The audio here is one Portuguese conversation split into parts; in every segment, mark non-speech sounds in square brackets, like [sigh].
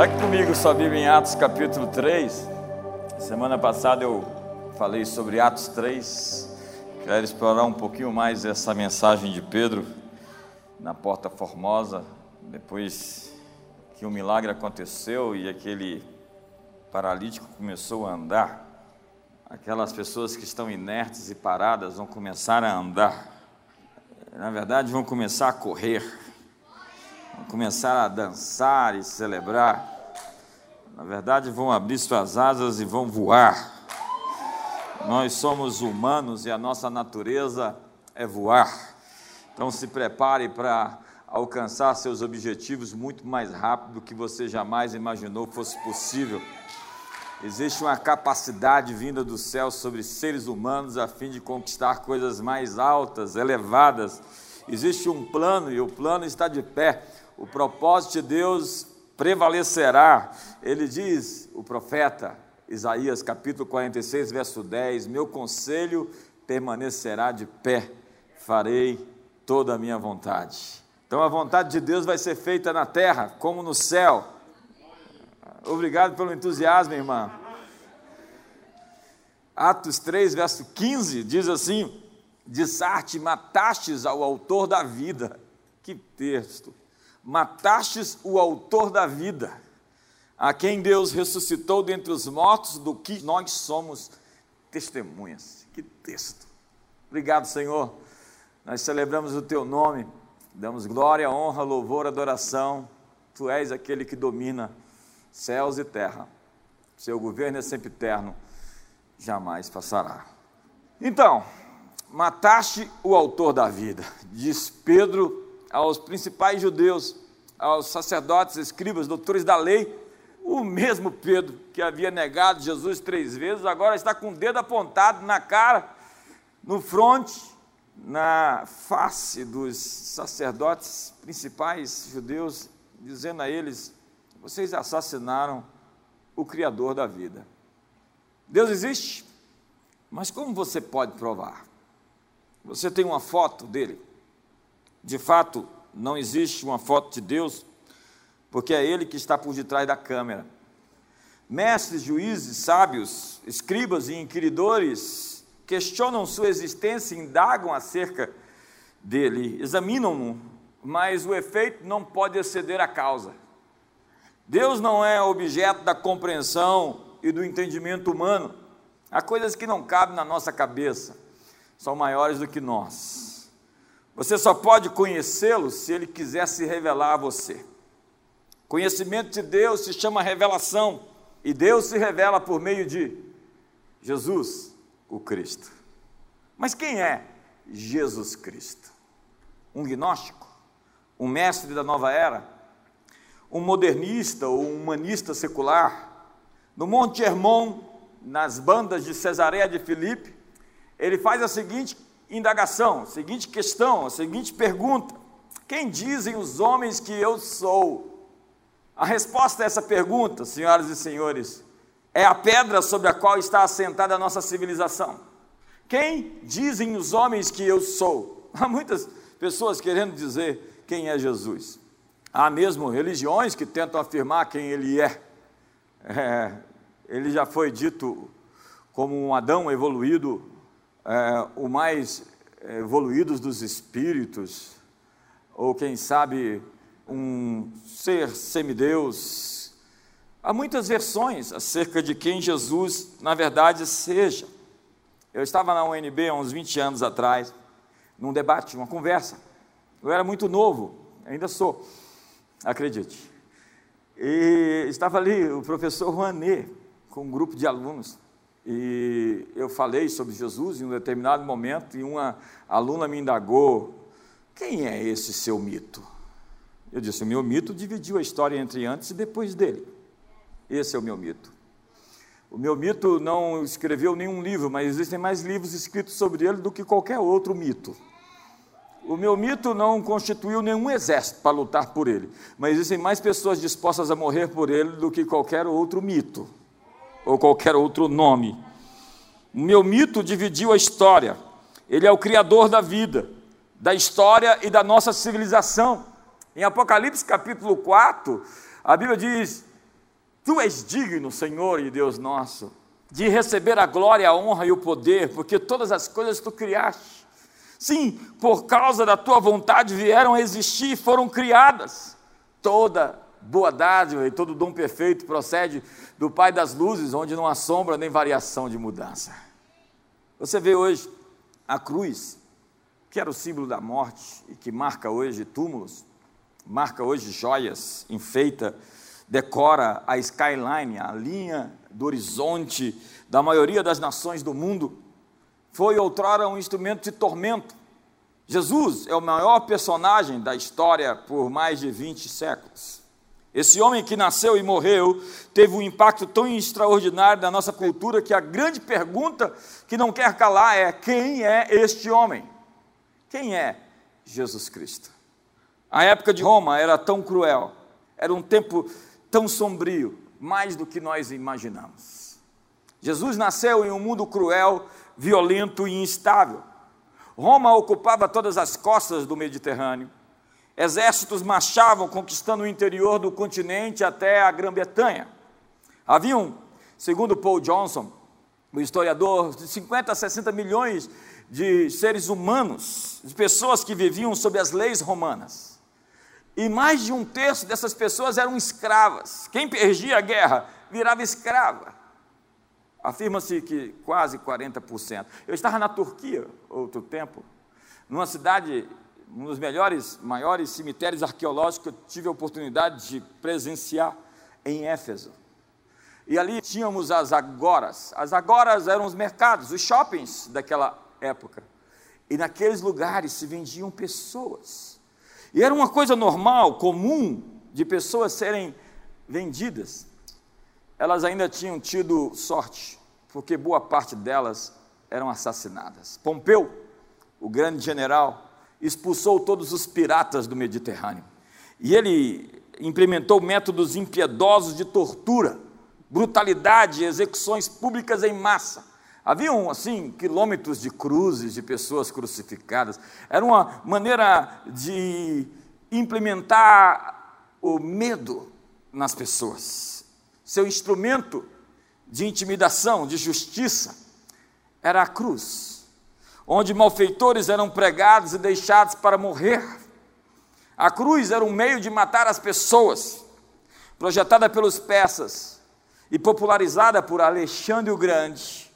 Pegue comigo sua Bíblia em Atos capítulo 3. Semana passada eu falei sobre Atos 3. Quero explorar um pouquinho mais essa mensagem de Pedro na Porta Formosa, depois que o milagre aconteceu e aquele paralítico começou a andar. Aquelas pessoas que estão inertes e paradas vão começar a andar. Na verdade, vão começar a correr começar a dançar e celebrar. Na verdade, vão abrir suas asas e vão voar. Nós somos humanos e a nossa natureza é voar. Então se prepare para alcançar seus objetivos muito mais rápido do que você jamais imaginou fosse possível. Existe uma capacidade vinda do céu sobre seres humanos a fim de conquistar coisas mais altas, elevadas. Existe um plano e o plano está de pé o propósito de Deus prevalecerá. Ele diz, o profeta Isaías, capítulo 46, verso 10: Meu conselho permanecerá de pé, farei toda a minha vontade. Então a vontade de Deus vai ser feita na terra, como no céu. Obrigado pelo entusiasmo, irmã. Atos 3, verso 15, diz assim: De Sarte matastes ao autor da vida. Que texto! Matastes o autor da vida, a quem Deus ressuscitou dentre os mortos, do que nós somos testemunhas. Que texto. Obrigado, Senhor. Nós celebramos o teu nome, damos glória, honra, louvor, adoração. Tu és aquele que domina céus e terra. Seu governo é sempre eterno, jamais passará. Então, mataste o autor da vida, diz Pedro aos principais judeus, aos sacerdotes, escribas, doutores da lei, o mesmo Pedro que havia negado Jesus três vezes, agora está com o dedo apontado na cara, no fronte, na face dos sacerdotes principais judeus, dizendo a eles: vocês assassinaram o Criador da vida. Deus existe, mas como você pode provar? Você tem uma foto dele? De fato, não existe uma foto de Deus, porque é Ele que está por detrás da câmera. Mestres, juízes, sábios, escribas e inquiridores questionam sua existência indagam acerca dele, examinam-no, mas o efeito não pode exceder a causa. Deus não é objeto da compreensão e do entendimento humano. Há coisas que não cabem na nossa cabeça, são maiores do que nós. Você só pode conhecê-lo se ele quiser se revelar a você. Conhecimento de Deus se chama revelação, e Deus se revela por meio de Jesus, o Cristo. Mas quem é Jesus Cristo? Um gnóstico? Um mestre da nova era? Um modernista ou um humanista secular? No Monte Hermon, nas bandas de Cesareia de Filipe, ele faz a seguinte indagação, seguinte questão, a seguinte pergunta: Quem dizem os homens que eu sou? A resposta a essa pergunta, senhoras e senhores, é a pedra sobre a qual está assentada a nossa civilização. Quem dizem os homens que eu sou? [laughs] Há muitas pessoas querendo dizer quem é Jesus. Há mesmo religiões que tentam afirmar quem ele é. é ele já foi dito como um Adão evoluído é, o mais evoluídos dos espíritos, ou quem sabe um ser semideus. Há muitas versões acerca de quem Jesus, na verdade, seja. Eu estava na UNB há uns 20 anos atrás, num debate, uma conversa. Eu era muito novo, ainda sou, acredite. E estava ali o professor Rouanet, com um grupo de alunos. E eu falei sobre Jesus em um determinado momento e uma aluna me indagou: quem é esse seu mito? Eu disse: o meu mito dividiu a história entre antes e depois dele. Esse é o meu mito. O meu mito não escreveu nenhum livro, mas existem mais livros escritos sobre ele do que qualquer outro mito. O meu mito não constituiu nenhum exército para lutar por ele, mas existem mais pessoas dispostas a morrer por ele do que qualquer outro mito ou qualquer outro nome. O meu mito dividiu a história. Ele é o criador da vida, da história e da nossa civilização. Em Apocalipse capítulo 4, a Bíblia diz: Tu és digno, Senhor e Deus nosso, de receber a glória, a honra e o poder, porque todas as coisas tu criaste. Sim, por causa da tua vontade vieram a existir e foram criadas. Toda boa dádiva e todo dom perfeito procede do Pai das luzes, onde não há sombra nem variação de mudança. Você vê hoje a cruz, que era o símbolo da morte e que marca hoje túmulos, marca hoje joias, enfeita, decora a skyline, a linha do horizonte da maioria das nações do mundo. Foi outrora um instrumento de tormento. Jesus é o maior personagem da história por mais de 20 séculos. Esse homem que nasceu e morreu teve um impacto tão extraordinário na nossa cultura que a grande pergunta que não quer calar é: quem é este homem? Quem é Jesus Cristo? A época de Roma era tão cruel, era um tempo tão sombrio, mais do que nós imaginamos. Jesus nasceu em um mundo cruel, violento e instável. Roma ocupava todas as costas do Mediterrâneo. Exércitos marchavam conquistando o interior do continente até a Grã-Bretanha. Haviam, segundo Paul Johnson, o historiador, de 50 a 60 milhões de seres humanos, de pessoas que viviam sob as leis romanas. E mais de um terço dessas pessoas eram escravas. Quem perdia a guerra virava escrava. Afirma-se que quase 40%. Eu estava na Turquia outro tempo, numa cidade um dos melhores, maiores cemitérios arqueológicos que eu tive a oportunidade de presenciar em Éfeso. E ali tínhamos as agoras. As agoras eram os mercados, os shoppings daquela época. E naqueles lugares se vendiam pessoas. E era uma coisa normal, comum, de pessoas serem vendidas. Elas ainda tinham tido sorte, porque boa parte delas eram assassinadas. Pompeu, o grande general, expulsou todos os piratas do Mediterrâneo. E ele implementou métodos impiedosos de tortura, brutalidade execuções públicas em massa. Haviam, assim, quilômetros de cruzes de pessoas crucificadas. Era uma maneira de implementar o medo nas pessoas. Seu instrumento de intimidação, de justiça, era a cruz onde malfeitores eram pregados e deixados para morrer. A cruz era um meio de matar as pessoas, projetada pelos persas e popularizada por Alexandre o Grande,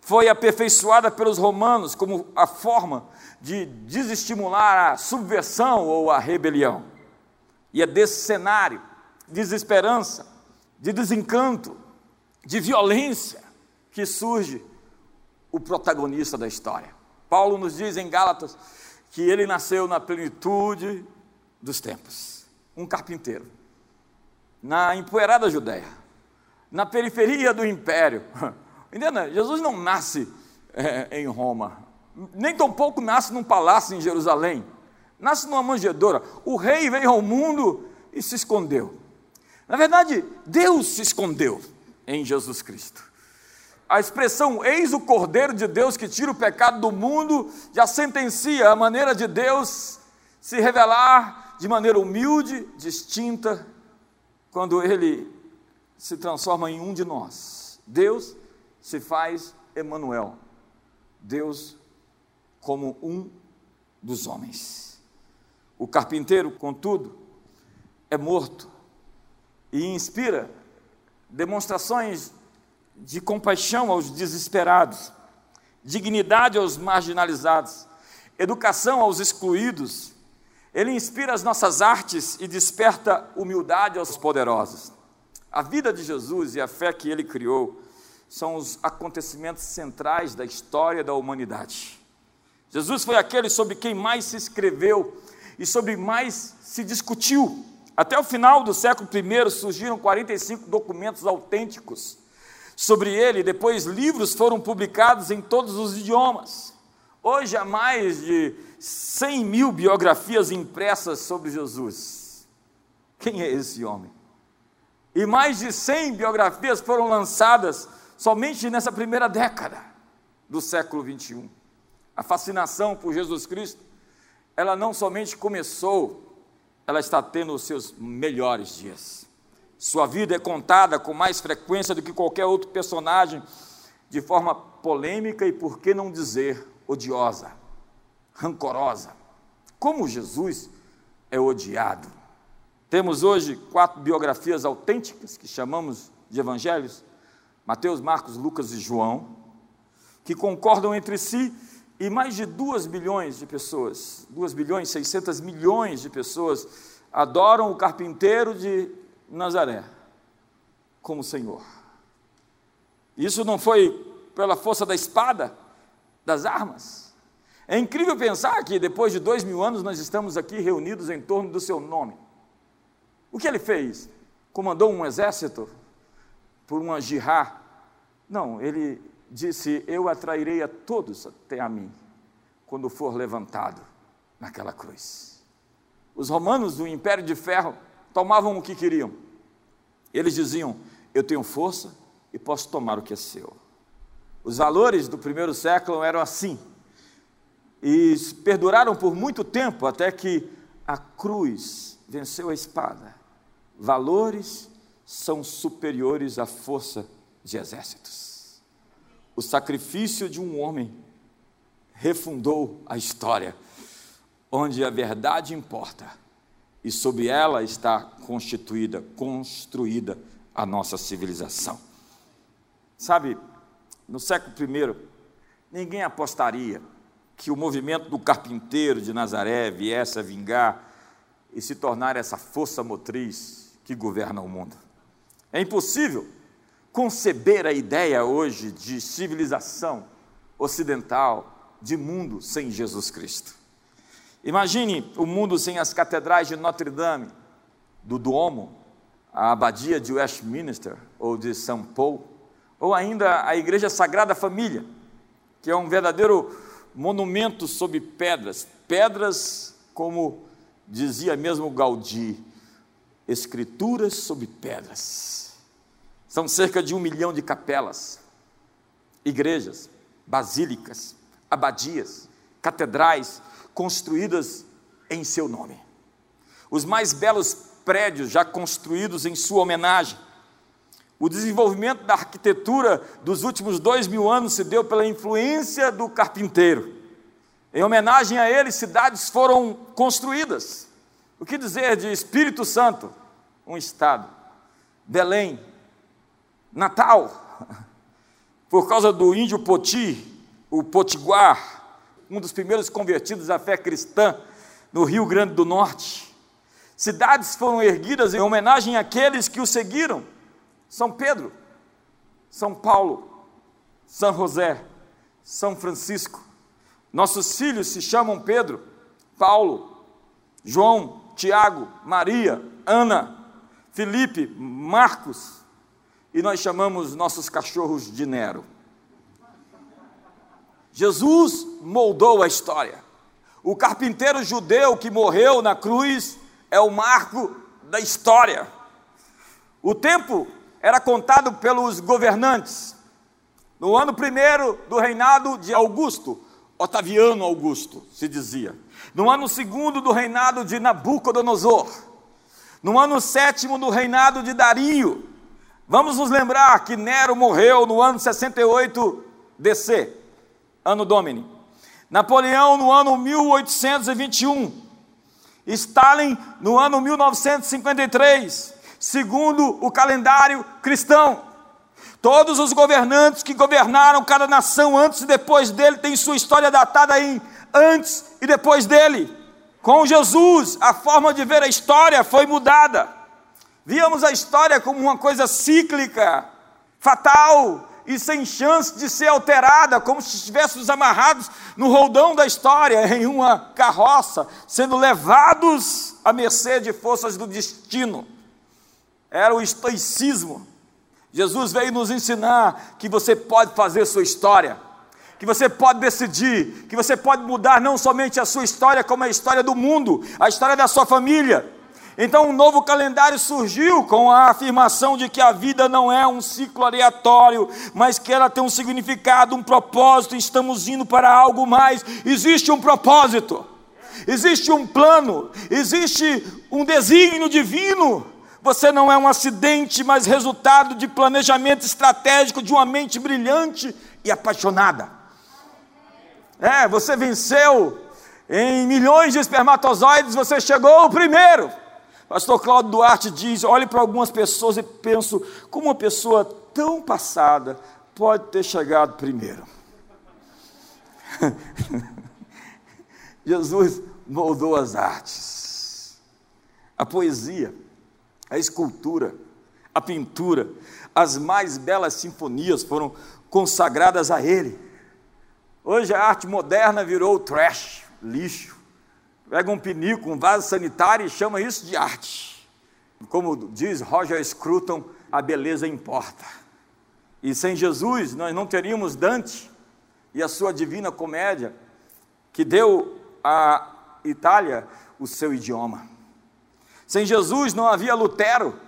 foi aperfeiçoada pelos romanos como a forma de desestimular a subversão ou a rebelião. E é desse cenário de desesperança, de desencanto, de violência que surge o protagonista da história. Paulo nos diz em Gálatas que ele nasceu na plenitude dos tempos, um carpinteiro, na empoeirada Judéia, na periferia do império. [laughs] Entenda? Jesus não nasce é, em Roma, nem tampouco nasce num palácio em Jerusalém, nasce numa manjedoura. O rei veio ao mundo e se escondeu. Na verdade, Deus se escondeu em Jesus Cristo a expressão eis o Cordeiro de Deus que tira o pecado do mundo já sentencia a maneira de Deus se revelar de maneira humilde, distinta, quando ele se transforma em um de nós. Deus se faz Emanuel. Deus como um dos homens. O carpinteiro, contudo, é morto e inspira demonstrações de compaixão aos desesperados, dignidade aos marginalizados, educação aos excluídos. Ele inspira as nossas artes e desperta humildade aos poderosos. A vida de Jesus e a fé que ele criou são os acontecimentos centrais da história da humanidade. Jesus foi aquele sobre quem mais se escreveu e sobre mais se discutiu. Até o final do século I surgiram 45 documentos autênticos sobre ele, depois livros foram publicados em todos os idiomas. Hoje há mais de 100 mil biografias impressas sobre Jesus. Quem é esse homem? E mais de 100 biografias foram lançadas somente nessa primeira década do século 21. A fascinação por Jesus Cristo, ela não somente começou, ela está tendo os seus melhores dias. Sua vida é contada com mais frequência do que qualquer outro personagem, de forma polêmica e, por que não dizer, odiosa, rancorosa. Como Jesus é odiado. Temos hoje quatro biografias autênticas que chamamos de evangelhos: Mateus, Marcos, Lucas e João, que concordam entre si e mais de 2 bilhões de pessoas, 2 bilhões 600 milhões de pessoas adoram o carpinteiro de Nazaré como Senhor. Isso não foi pela força da espada, das armas. É incrível pensar que depois de dois mil anos nós estamos aqui reunidos em torno do seu nome. O que ele fez? Comandou um exército por uma jihá? Não, ele disse: Eu atrairei a todos até a mim, quando for levantado naquela cruz. Os romanos do Império de Ferro tomavam o que queriam. Eles diziam: Eu tenho força e posso tomar o que é seu. Os valores do primeiro século eram assim. E perduraram por muito tempo até que a cruz venceu a espada. Valores são superiores à força de exércitos. O sacrifício de um homem refundou a história, onde a verdade importa e sobre ela está constituída, construída a nossa civilização. Sabe, no século I, ninguém apostaria que o movimento do carpinteiro de Nazaré viesse a vingar e se tornar essa força motriz que governa o mundo. É impossível conceber a ideia hoje de civilização ocidental, de mundo sem Jesus Cristo. Imagine o mundo sem as catedrais de Notre Dame, do Duomo, a abadia de Westminster ou de São Paulo, ou ainda a Igreja Sagrada Família, que é um verdadeiro monumento sobre pedras, pedras como dizia mesmo Gaudí, escrituras sobre pedras. São cerca de um milhão de capelas, igrejas, basílicas, abadias, catedrais, construídas em seu nome. Os mais belos prédios já construídos em sua homenagem. O desenvolvimento da arquitetura dos últimos dois mil anos se deu pela influência do carpinteiro. Em homenagem a ele, cidades foram construídas. O que dizer de Espírito Santo? Um estado. Belém, Natal, [laughs] por causa do índio Poti, o Potiguar, um dos primeiros convertidos à fé cristã no Rio Grande do Norte. Cidades foram erguidas em homenagem àqueles que o seguiram: São Pedro, São Paulo, São José, São Francisco. Nossos filhos se chamam Pedro, Paulo, João, Tiago, Maria, Ana, Felipe, Marcos, e nós chamamos nossos cachorros de Nero. Jesus moldou a história. O carpinteiro judeu que morreu na cruz é o marco da história. O tempo era contado pelos governantes. No ano primeiro do reinado de Augusto, Otaviano Augusto, se dizia. No ano segundo do reinado de Nabucodonosor. No ano sétimo do reinado de Dario. Vamos nos lembrar que Nero morreu no ano 68 DC ano Domini. Napoleão no ano 1821. Stalin no ano 1953, segundo o calendário cristão. Todos os governantes que governaram cada nação antes e depois dele têm sua história datada em antes e depois dele. Com Jesus, a forma de ver a história foi mudada. Víamos a história como uma coisa cíclica, fatal, e sem chance de ser alterada, como se estivéssemos amarrados no roldão da história, em uma carroça, sendo levados à mercê de forças do destino. Era o estoicismo. Jesus veio nos ensinar que você pode fazer sua história, que você pode decidir, que você pode mudar não somente a sua história, como a história do mundo, a história da sua família, então, um novo calendário surgiu com a afirmação de que a vida não é um ciclo aleatório, mas que ela tem um significado, um propósito, estamos indo para algo mais. Existe um propósito, existe um plano, existe um desígnio divino. Você não é um acidente, mas resultado de planejamento estratégico de uma mente brilhante e apaixonada. É, você venceu em milhões de espermatozoides, você chegou o primeiro. Pastor Cláudio Duarte diz: olhe para algumas pessoas e penso, como uma pessoa tão passada pode ter chegado primeiro? [laughs] Jesus moldou as artes, a poesia, a escultura, a pintura, as mais belas sinfonias foram consagradas a Ele. Hoje a arte moderna virou trash, lixo. Pega um pinico, um vaso sanitário e chama isso de arte. Como diz Roger Scruton, a beleza importa. E sem Jesus nós não teríamos Dante e a sua divina comédia, que deu à Itália o seu idioma. Sem Jesus não havia Lutero,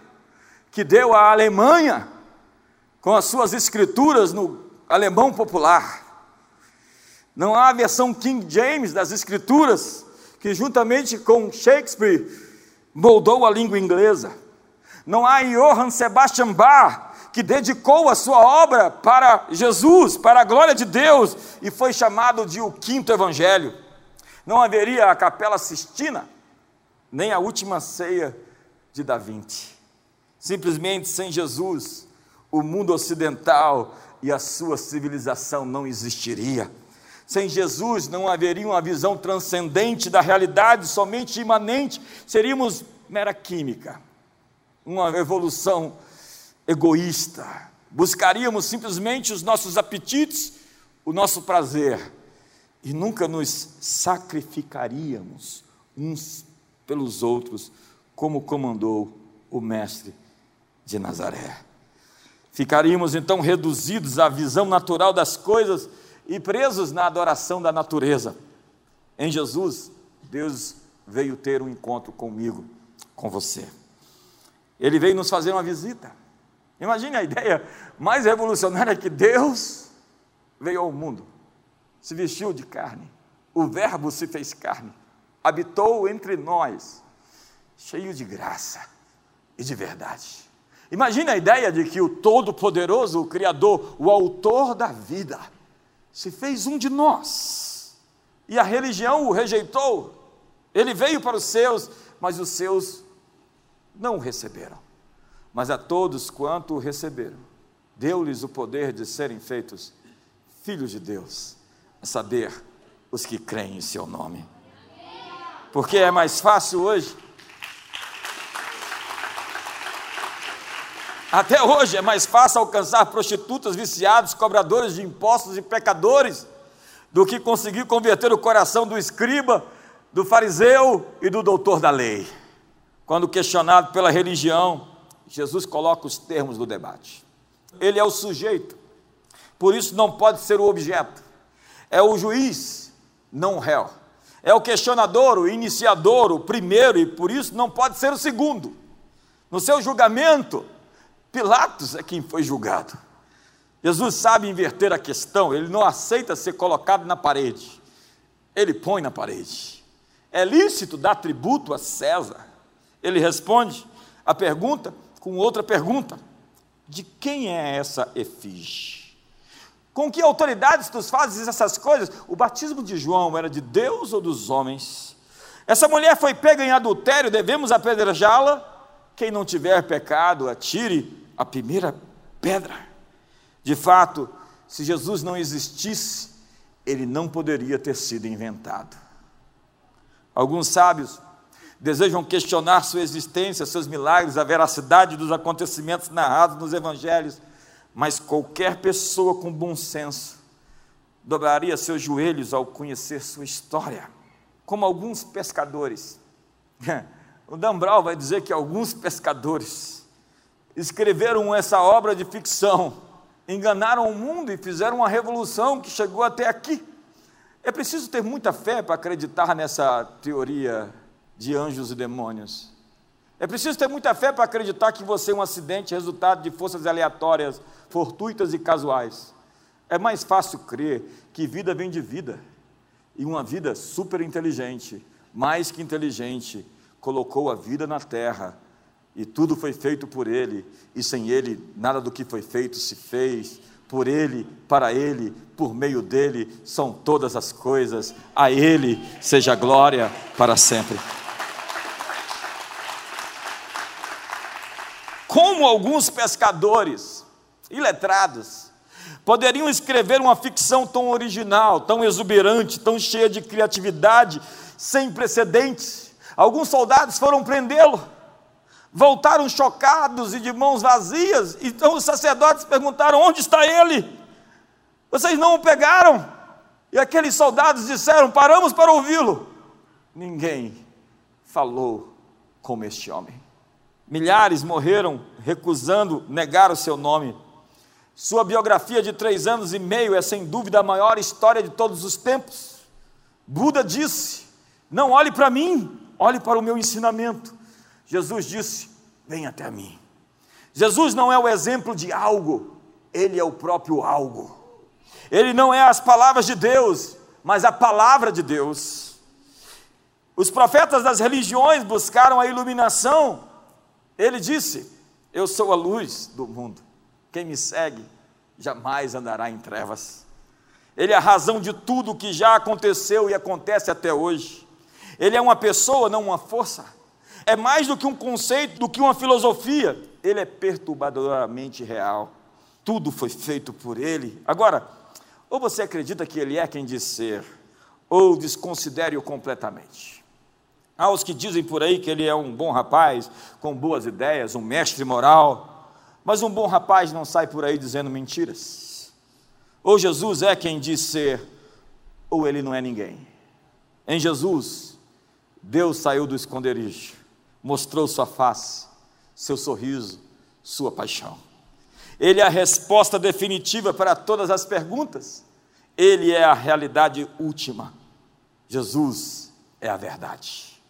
que deu à Alemanha, com as suas escrituras no alemão popular. Não há a versão King James das escrituras, que juntamente com Shakespeare moldou a língua inglesa. Não há Johann Sebastian Bach, que dedicou a sua obra para Jesus, para a glória de Deus, e foi chamado de o quinto evangelho. Não haveria a Capela Sistina, nem a última ceia de Da Vinci. Simplesmente sem Jesus, o mundo ocidental e a sua civilização não existiria. Sem Jesus não haveria uma visão transcendente da realidade, somente imanente, seríamos mera química, uma evolução egoísta. Buscaríamos simplesmente os nossos apetites, o nosso prazer, e nunca nos sacrificaríamos uns pelos outros, como comandou o Mestre de Nazaré. Ficaríamos então reduzidos à visão natural das coisas e presos na adoração da natureza. Em Jesus, Deus veio ter um encontro comigo, com você. Ele veio nos fazer uma visita. Imagine a ideia mais revolucionária que Deus veio ao mundo, se vestiu de carne, o Verbo se fez carne habitou entre nós, cheio de graça e de verdade. Imagine a ideia de que o Todo-Poderoso, o Criador, o Autor da vida, se fez um de nós. E a religião o rejeitou. Ele veio para os seus, mas os seus não o receberam. Mas a todos quanto o receberam, deu-lhes o poder de serem feitos filhos de Deus, a saber, os que creem em seu nome porque é mais fácil hoje. Até hoje é mais fácil alcançar prostitutas, viciados, cobradores de impostos e pecadores do que conseguir converter o coração do escriba, do fariseu e do doutor da lei. Quando questionado pela religião, Jesus coloca os termos do debate. Ele é o sujeito, por isso não pode ser o objeto. É o juiz, não o réu é o questionador, o iniciador, o primeiro, e por isso não pode ser o segundo. No seu julgamento, Pilatos é quem foi julgado. Jesus sabe inverter a questão, ele não aceita ser colocado na parede, ele põe na parede. É lícito dar tributo a César. Ele responde a pergunta com outra pergunta: de quem é essa efígie? Com que autoridades tu fazes essas coisas? O batismo de João era de Deus ou dos homens? Essa mulher foi pega em adultério, devemos apedrejá-la? Quem não tiver pecado, atire a primeira pedra. De fato, se Jesus não existisse, ele não poderia ter sido inventado. Alguns sábios desejam questionar sua existência, seus milagres, a veracidade dos acontecimentos narrados nos evangelhos mas qualquer pessoa com bom senso dobraria seus joelhos ao conhecer sua história, como alguns pescadores. [laughs] O Dan Brown vai dizer que alguns pescadores escreveram essa obra de ficção, enganaram o mundo e fizeram uma revolução que chegou até aqui. É preciso ter muita fé para acreditar nessa teoria de anjos e demônios. É preciso ter muita fé para acreditar que você é um acidente resultado de forças aleatórias fortuitas e casuais. É mais fácil crer que vida vem de vida, e uma vida super inteligente, mais que inteligente, colocou a vida na terra e tudo foi feito por Ele, e sem Ele nada do que foi feito se fez. Por Ele, para Ele, por meio dele são todas as coisas, a Ele seja glória para sempre. Como alguns pescadores iletrados poderiam escrever uma ficção tão original, tão exuberante, tão cheia de criatividade, sem precedentes? Alguns soldados foram prendê-lo voltaram chocados e de mãos vazias. Então os sacerdotes perguntaram: Onde está ele? Vocês não o pegaram? E aqueles soldados disseram: Paramos para ouvi-lo. Ninguém falou como este homem. Milhares morreram recusando negar o seu nome. Sua biografia de três anos e meio é sem dúvida a maior história de todos os tempos. Buda disse: Não olhe para mim, olhe para o meu ensinamento. Jesus disse: Vem até mim. Jesus não é o exemplo de algo, ele é o próprio algo. Ele não é as palavras de Deus, mas a palavra de Deus. Os profetas das religiões buscaram a iluminação. Ele disse: Eu sou a luz do mundo. Quem me segue jamais andará em trevas. Ele é a razão de tudo o que já aconteceu e acontece até hoje. Ele é uma pessoa, não uma força é mais do que um conceito, do que uma filosofia. Ele é perturbadoramente real. Tudo foi feito por ele. Agora, ou você acredita que ele é quem diz ser, ou desconsidere-o completamente. Há os que dizem por aí que ele é um bom rapaz, com boas ideias, um mestre moral, mas um bom rapaz não sai por aí dizendo mentiras. Ou Jesus é quem diz ser, ou ele não é ninguém. Em Jesus, Deus saiu do esconderijo mostrou sua face, seu sorriso, sua paixão. Ele é a resposta definitiva para todas as perguntas. Ele é a realidade última. Jesus é a verdade.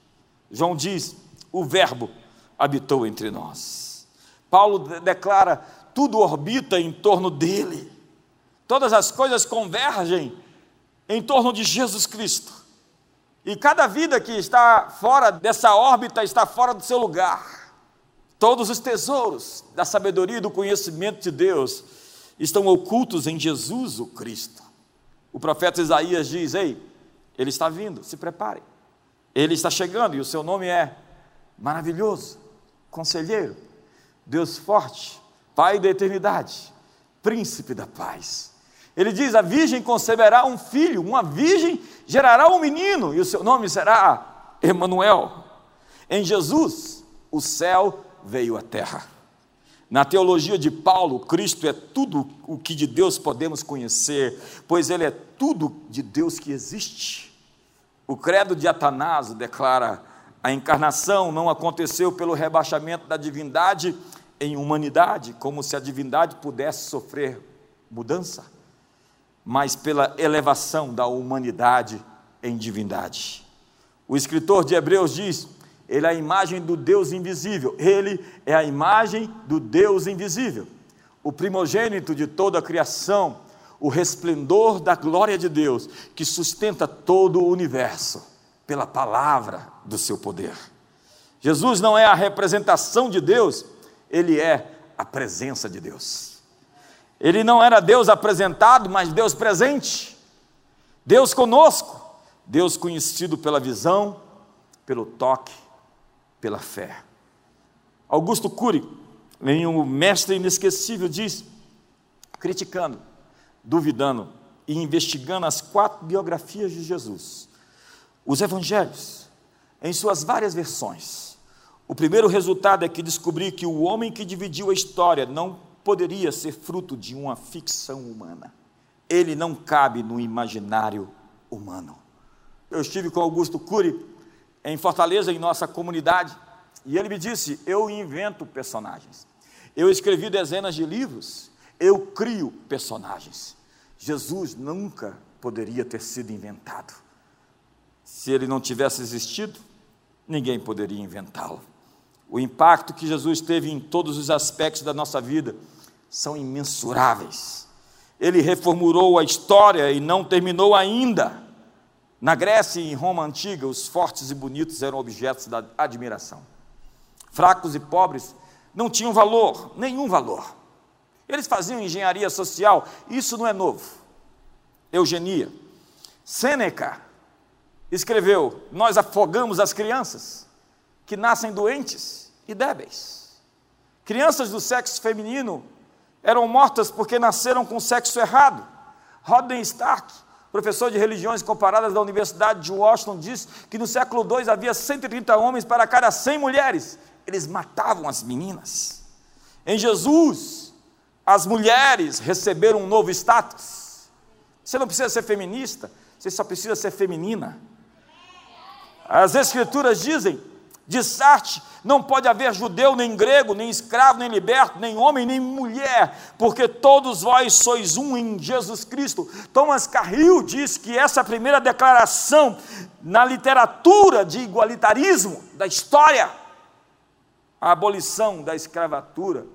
João diz: o Verbo habitou entre nós. Paulo declara: tudo orbita em torno dele. Todas as coisas convergem em torno de Jesus Cristo. E cada vida que está fora dessa órbita está fora do seu lugar. Todos os tesouros da sabedoria e do conhecimento de Deus estão ocultos em Jesus, o Cristo. O profeta Isaías diz: Ei, ele está vindo, se preparem. Ele está chegando e o seu nome é maravilhoso, conselheiro, Deus forte, Pai da eternidade, príncipe da paz. Ele diz: A virgem conceberá um filho, uma virgem gerará um menino, e o seu nome será Emanuel. Em Jesus, o céu veio à terra. Na teologia de Paulo, Cristo é tudo o que de Deus podemos conhecer, pois Ele é tudo de Deus que existe. O credo de Atanásio declara: a encarnação não aconteceu pelo rebaixamento da divindade em humanidade, como se a divindade pudesse sofrer mudança mas pela elevação da humanidade em divindade. O escritor de Hebreus diz: ele é a imagem do Deus invisível, ele é a imagem do Deus invisível, o primogênito de toda a criação, o resplendor da glória de Deus, que sustenta todo o universo pela palavra do seu poder. Jesus não é a representação de Deus, ele é a presença de Deus. Ele não era Deus apresentado, mas Deus presente. Deus conosco. Deus conhecido pela visão, pelo toque, pela fé. Augusto Cury, em um mestre inesquecível, diz, criticando, duvidando e investigando as quatro biografias de Jesus, os evangelhos, em suas várias versões. O primeiro resultado é que descobri que o homem que dividiu a história não poderia ser fruto de uma ficção humana. Ele não cabe no imaginário humano. Eu estive com Augusto Cury em Fortaleza, em nossa comunidade, e ele me disse: Eu invento personagens. Eu escrevi dezenas de livros, eu crio personagens. Jesus nunca poderia ter sido inventado. Se ele não tivesse existido, ninguém poderia inventá-lo. O impacto que Jesus teve em todos os aspectos da nossa vida são imensuráveis. Ele reformulou a história e não terminou ainda. Na Grécia e em Roma antiga, os fortes e bonitos eram objetos da admiração. fracos e pobres, não tinham valor, nenhum valor. Eles faziam engenharia social, isso não é novo. Eugenia. Sêneca escreveu: Nós afogamos as crianças que nascem doentes e débeis. Crianças do sexo feminino eram mortas porque nasceram com sexo errado. Rodney Stark, professor de religiões comparadas da Universidade de Washington, diz que no século II havia 130 homens para cada 100 mulheres. Eles matavam as meninas. Em Jesus, as mulheres receberam um novo status. Você não precisa ser feminista, você só precisa ser feminina. As Escrituras dizem de Sarte, não pode haver judeu, nem grego, nem escravo, nem liberto, nem homem, nem mulher, porque todos vós sois um em Jesus Cristo. Thomas Carril diz que essa é primeira declaração na literatura de igualitarismo da história, a abolição da escravatura,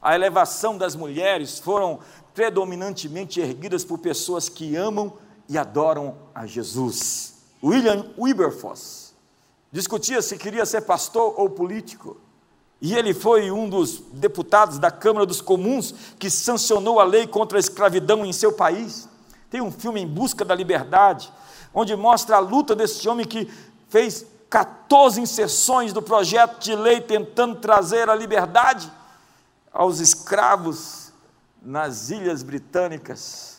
a elevação das mulheres foram predominantemente erguidas por pessoas que amam e adoram a Jesus. William Wilberforce discutia se queria ser pastor ou político. E ele foi um dos deputados da Câmara dos Comuns que sancionou a lei contra a escravidão em seu país. Tem um filme Em Busca da Liberdade, onde mostra a luta desse homem que fez 14 inserções do projeto de lei tentando trazer a liberdade aos escravos nas Ilhas Britânicas.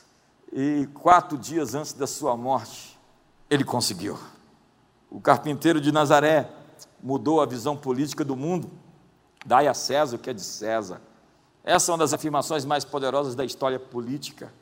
E quatro dias antes da sua morte, ele conseguiu. O carpinteiro de Nazaré mudou a visão política do mundo. Dai a César o que é de César. Essa é uma das afirmações mais poderosas da história política.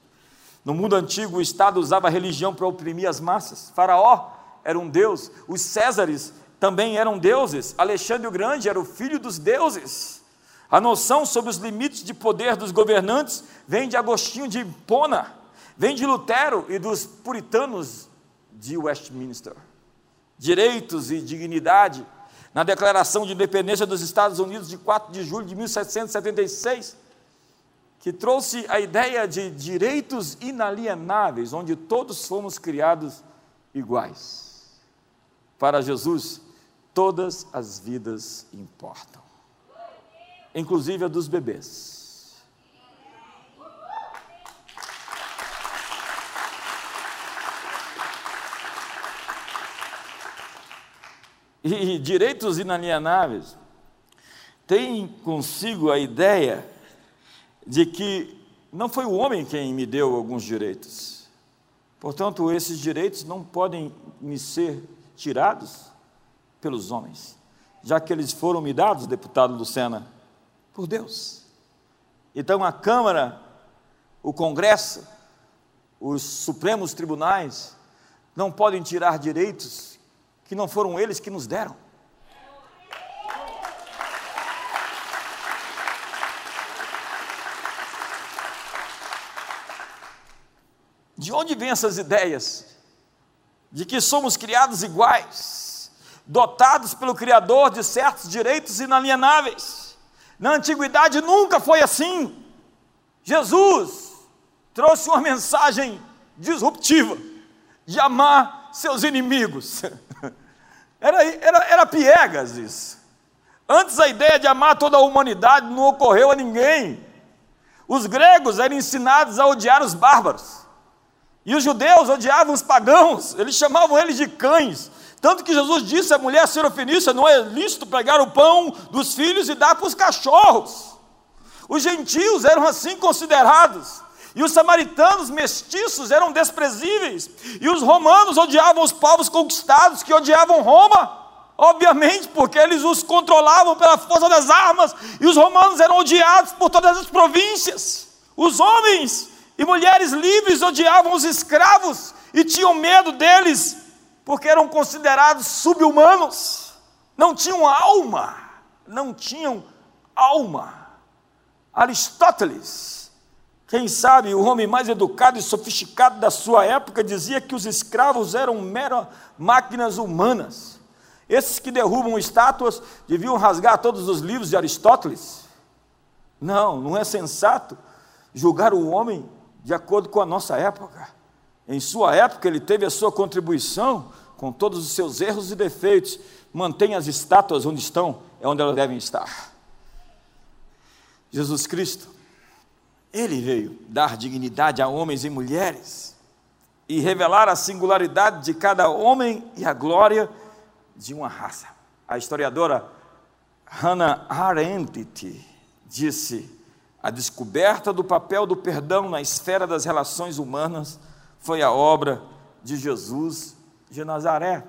No mundo antigo, o Estado usava a religião para oprimir as massas. Faraó era um deus, os Césares também eram deuses. Alexandre o Grande era o filho dos deuses. A noção sobre os limites de poder dos governantes vem de Agostinho de Hipona, vem de Lutero e dos puritanos de Westminster direitos e dignidade, na Declaração de Independência dos Estados Unidos de 4 de julho de 1776, que trouxe a ideia de direitos inalienáveis, onde todos fomos criados iguais. Para Jesus, todas as vidas importam, inclusive a dos bebês. E direitos inalienáveis tem consigo a ideia de que não foi o homem quem me deu alguns direitos. Portanto, esses direitos não podem me ser tirados pelos homens, já que eles foram me dados, deputado Lucena, por Deus. Então a Câmara, o Congresso, os Supremos Tribunais não podem tirar direitos que não foram eles que nos deram. De onde vêm essas ideias? De que somos criados iguais, dotados pelo Criador de certos direitos inalienáveis. Na antiguidade nunca foi assim. Jesus trouxe uma mensagem disruptiva de amar seus inimigos. [laughs] Era, era, era piegas isso. Antes a ideia de amar toda a humanidade não ocorreu a ninguém. Os gregos eram ensinados a odiar os bárbaros. E os judeus odiavam os pagãos, eles chamavam eles de cães. Tanto que Jesus disse à mulher serofenícia: não é lícito pegar o pão dos filhos e dar para os cachorros. Os gentios eram assim considerados. E os samaritanos mestiços eram desprezíveis. E os romanos odiavam os povos conquistados, que odiavam Roma. Obviamente, porque eles os controlavam pela força das armas. E os romanos eram odiados por todas as províncias. Os homens e mulheres livres odiavam os escravos e tinham medo deles, porque eram considerados subhumanos. Não tinham alma. Não tinham alma. Aristóteles quem sabe o homem mais educado e sofisticado da sua época dizia que os escravos eram meras máquinas humanas. Esses que derrubam estátuas deviam rasgar todos os livros de Aristóteles. Não, não é sensato julgar o homem de acordo com a nossa época. Em sua época, ele teve a sua contribuição com todos os seus erros e defeitos, mantém as estátuas onde estão, é onde elas devem estar. Jesus Cristo, Ele veio dar dignidade a homens e mulheres e revelar a singularidade de cada homem e a glória de uma raça. A historiadora Hannah Arendt disse: a descoberta do papel do perdão na esfera das relações humanas foi a obra de Jesus de Nazaré.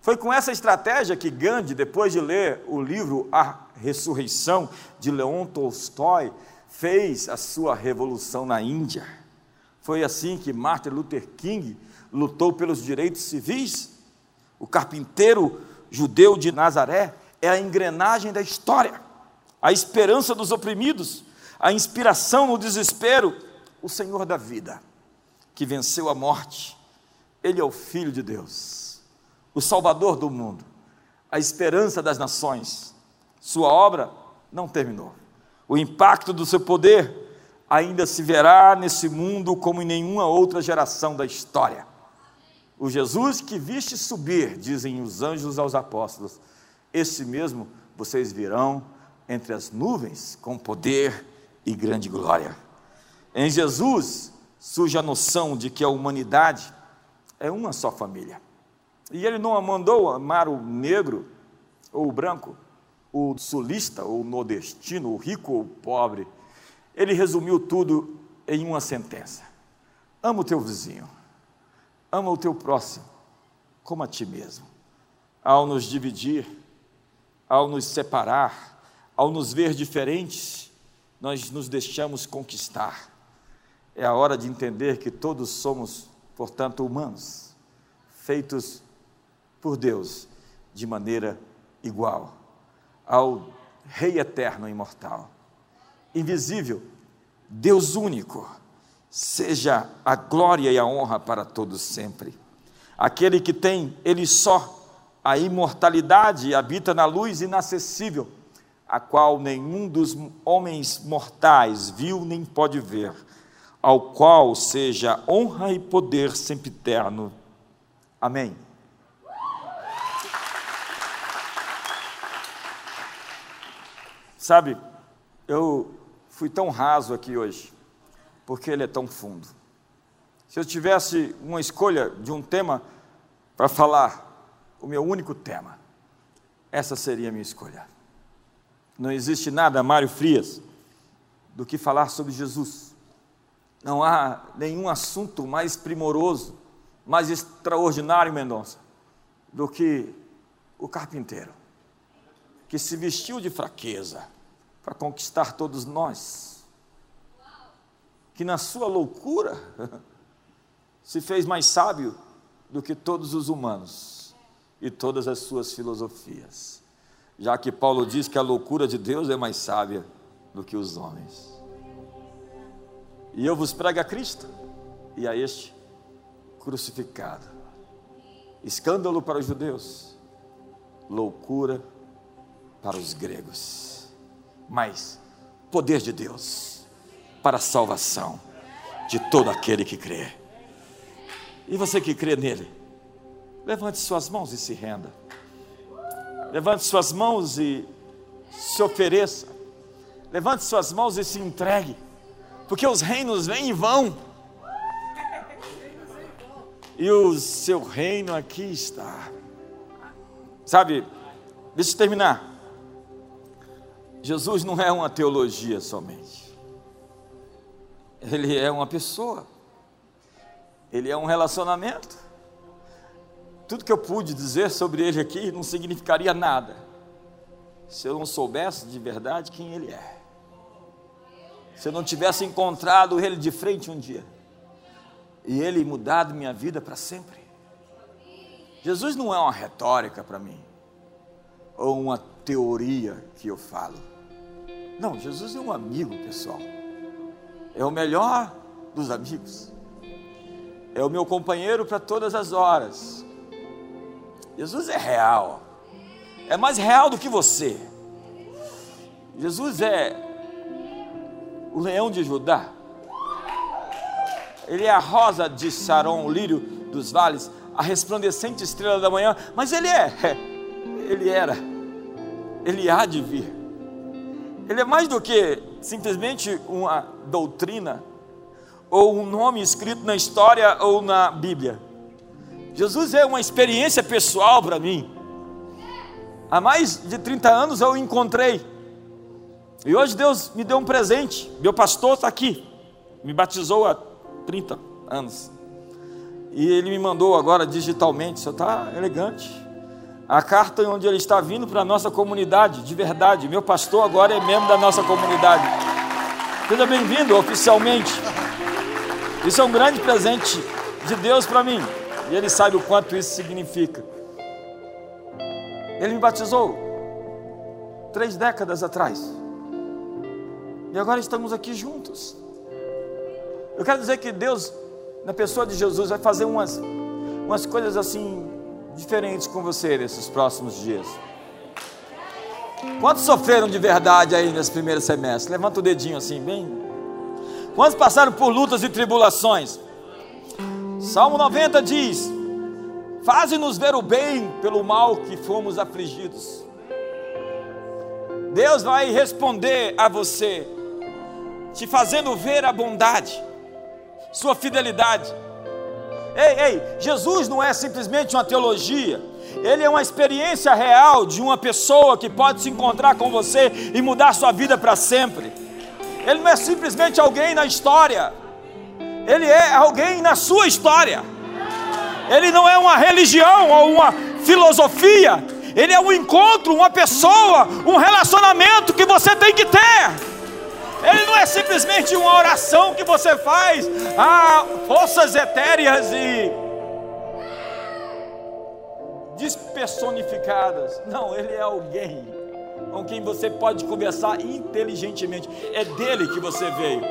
Foi com essa estratégia que Gandhi, depois de ler o livro A Ressurreição de Leon Tolstói, fez a sua revolução na Índia. Foi assim que Martin Luther King lutou pelos direitos civis. O carpinteiro judeu de Nazaré é a engrenagem da história, a esperança dos oprimidos, a inspiração no desespero, o Senhor da vida, que venceu a morte. Ele é o Filho de Deus, o Salvador do mundo, a esperança das nações. Sua obra não terminou. O impacto do seu poder ainda se verá nesse mundo como em nenhuma outra geração da história. O Jesus que viste subir, dizem os anjos aos apóstolos, esse mesmo vocês virão entre as nuvens com poder e grande glória. Em Jesus surge a noção de que a humanidade é uma só família. E ele não mandou amar o negro ou o branco, o sulista ou nordestino, o rico ou o pobre. Ele resumiu tudo em uma sentença: ama o teu vizinho, ama o teu próximo, como a ti mesmo. Ao nos dividir, ao nos separar, ao nos ver diferentes, nós nos deixamos conquistar. É a hora de entender que todos somos, portanto, humanos, feitos por Deus de maneira igual ao Rei eterno e imortal, invisível, Deus único, seja a glória e a honra para todos sempre. Aquele que tem, ele só, a imortalidade habita na luz inacessível, a qual nenhum dos homens mortais viu nem pode ver, ao qual seja honra e poder sempre eterno. Amém. Sabe, eu fui tão raso aqui hoje, porque ele é tão fundo. Se eu tivesse uma escolha de um tema para falar, o meu único tema, essa seria a minha escolha. Não existe nada, Mário Frias, do que falar sobre Jesus. Não há nenhum assunto mais primoroso, mais extraordinário, Mendonça, do que o carpinteiro, que se vestiu de fraqueza para conquistar todos nós, que na sua loucura [laughs] se fez mais sábio do que todos os humanos e todas as suas filosofias, já que Paulo diz que a loucura de Deus é mais sábia do que os homens. E eu vos prego a Cristo e a este crucificado. Escândalo para os judeus, loucura para os gregos, mas poder de Deus para a salvação de todo aquele que crê. E você que crê nele, levante suas mãos e se renda. Levante suas mãos e se ofereça. Levante suas mãos e se entregue. Porque os reinos vêm e vão. E o seu reino aqui está. Sabe, deixa eu terminar. Jesus não é uma teologia somente. Ele é uma pessoa. Ele é um relacionamento. Tudo que eu pude dizer sobre ele aqui não significaria nada se eu não soubesse de verdade quem ele é. Se eu não tivesse encontrado ele de frente um dia e ele mudado minha vida para sempre. Jesus não é uma retórica para mim ou uma teoria que eu falo. Não, Jesus é um amigo, pessoal. É o melhor dos amigos. É o meu companheiro para todas as horas. Jesus é real. É mais real do que você. Jesus é o leão de Judá. Ele é a rosa de Saron, o lírio dos vales, a resplandecente estrela da manhã, mas ele é, [laughs] Ele era, Ele há de vir. Ele é mais do que simplesmente uma doutrina ou um nome escrito na história ou na Bíblia. Jesus é uma experiência pessoal para mim. Há mais de 30 anos eu o encontrei. E hoje Deus me deu um presente. Meu pastor está aqui. Me batizou há 30 anos. E ele me mandou agora digitalmente. Você está elegante. A carta onde ele está vindo para a nossa comunidade, de verdade. Meu pastor agora é membro da nossa comunidade. Seja bem-vindo oficialmente. Isso é um grande presente de Deus para mim. E Ele sabe o quanto isso significa. Ele me batizou três décadas atrás. E agora estamos aqui juntos. Eu quero dizer que Deus, na pessoa de Jesus, vai fazer umas, umas coisas assim diferentes com você nesses próximos dias. Quantos sofreram de verdade aí nesse primeiro semestre? Levanta o dedinho assim, bem. Quantos passaram por lutas e tribulações? Salmo 90 diz: Faze-nos ver o bem pelo mal que fomos afligidos. Deus vai responder a você, te fazendo ver a bondade, sua fidelidade. Ei, ei, Jesus não é simplesmente uma teologia, ele é uma experiência real de uma pessoa que pode se encontrar com você e mudar sua vida para sempre. Ele não é simplesmente alguém na história, ele é alguém na sua história. Ele não é uma religião ou uma filosofia. Ele é um encontro, uma pessoa, um relacionamento que você tem que ter. Ele não é simplesmente uma oração que você faz a forças etéreas e despersonificadas. Não, ele é alguém com quem você pode conversar inteligentemente. É dele que você veio.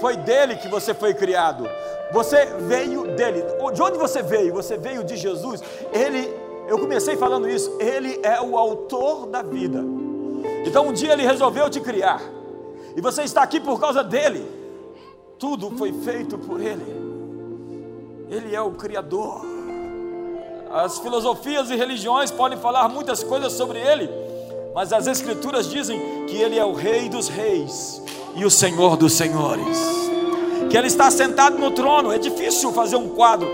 Foi dele que você foi criado. Você veio dele. De onde você veio? Você veio de Jesus. Ele, eu comecei falando isso. Ele é o autor da vida. Então um dia ele resolveu te criar. E você está aqui por causa dele. Tudo foi feito por ele. Ele é o criador. As filosofias e religiões podem falar muitas coisas sobre ele, mas as escrituras dizem que ele é o rei dos reis e o Senhor dos senhores. Que Ele está sentado no trono. É difícil fazer um quadro.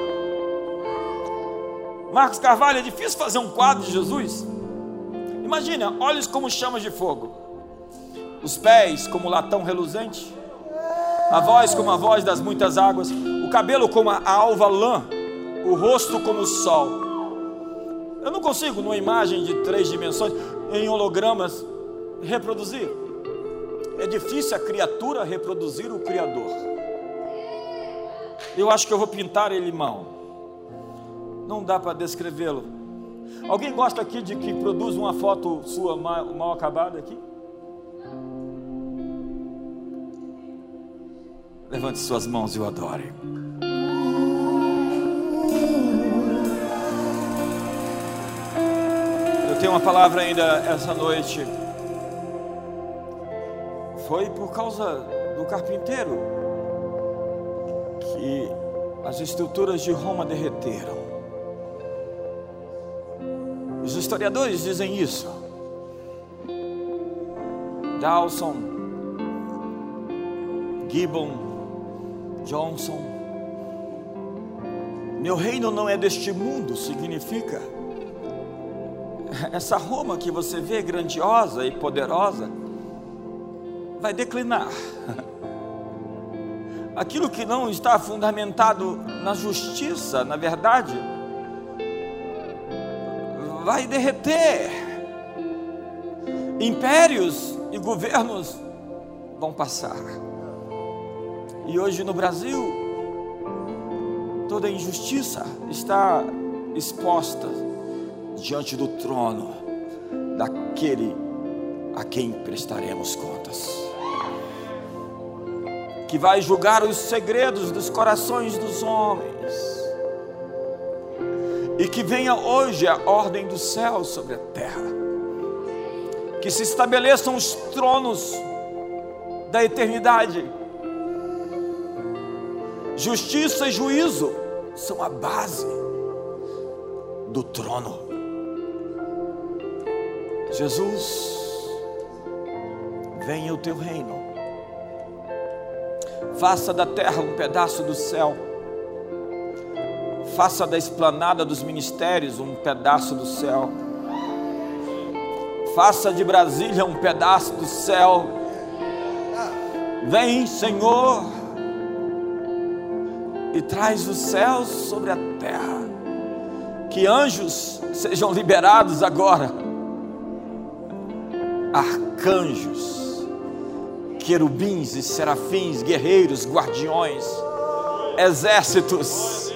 Marcos Carvalho, é difícil fazer um quadro de Jesus. Imagina, olhos como chamas de fogo, os pés como latão reluzente, a voz como a voz das muitas águas, o cabelo como a alva lã, o rosto como o sol. Eu não consigo, numa imagem de três dimensões, em hologramas, reproduzir. É difícil a criatura reproduzir o Criador. Eu acho que eu vou pintar ele mal. Não dá para descrevê-lo. Alguém gosta aqui de que produz uma foto sua mal, mal acabada aqui? Levante suas mãos e o adore. Eu tenho uma palavra ainda essa noite foi por causa do carpinteiro que as estruturas de Roma derreteram. Os historiadores dizem isso. Dawson, Gibbon, Johnson. Meu reino não é deste mundo, significa. Essa Roma que você vê grandiosa e poderosa, vai declinar. [laughs] Aquilo que não está fundamentado na justiça, na verdade, vai derreter. Impérios e governos vão passar. E hoje no Brasil, toda injustiça está exposta diante do trono daquele a quem prestaremos contas que vai julgar os segredos dos corações dos homens. E que venha hoje a ordem do céu sobre a terra. Que se estabeleçam os tronos da eternidade. Justiça e juízo são a base do trono. Jesus, venha o teu reino, faça da terra um pedaço do céu, faça da esplanada dos ministérios um pedaço do céu, faça de Brasília um pedaço do céu. Vem, Senhor, e traz os céus sobre a terra, que anjos sejam liberados agora arcanjos, querubins e serafins, guerreiros, guardiões, exércitos,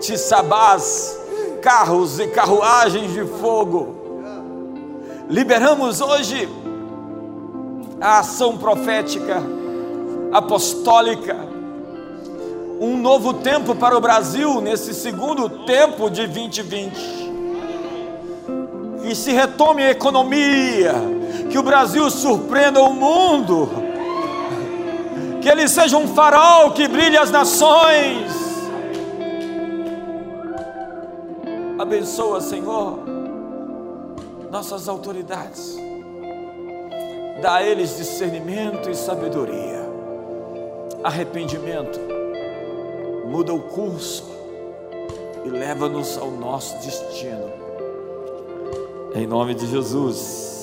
tissabás, carros e carruagens de fogo. Liberamos hoje a ação profética, apostólica, um novo tempo para o Brasil nesse segundo tempo de 2020. E se retome a economia, que o Brasil surpreenda o mundo, que ele seja um farol que brilhe as nações. Abençoa, Senhor, nossas autoridades, dá a eles discernimento e sabedoria, arrependimento, muda o curso e leva-nos ao nosso destino. Em nome de Jesus.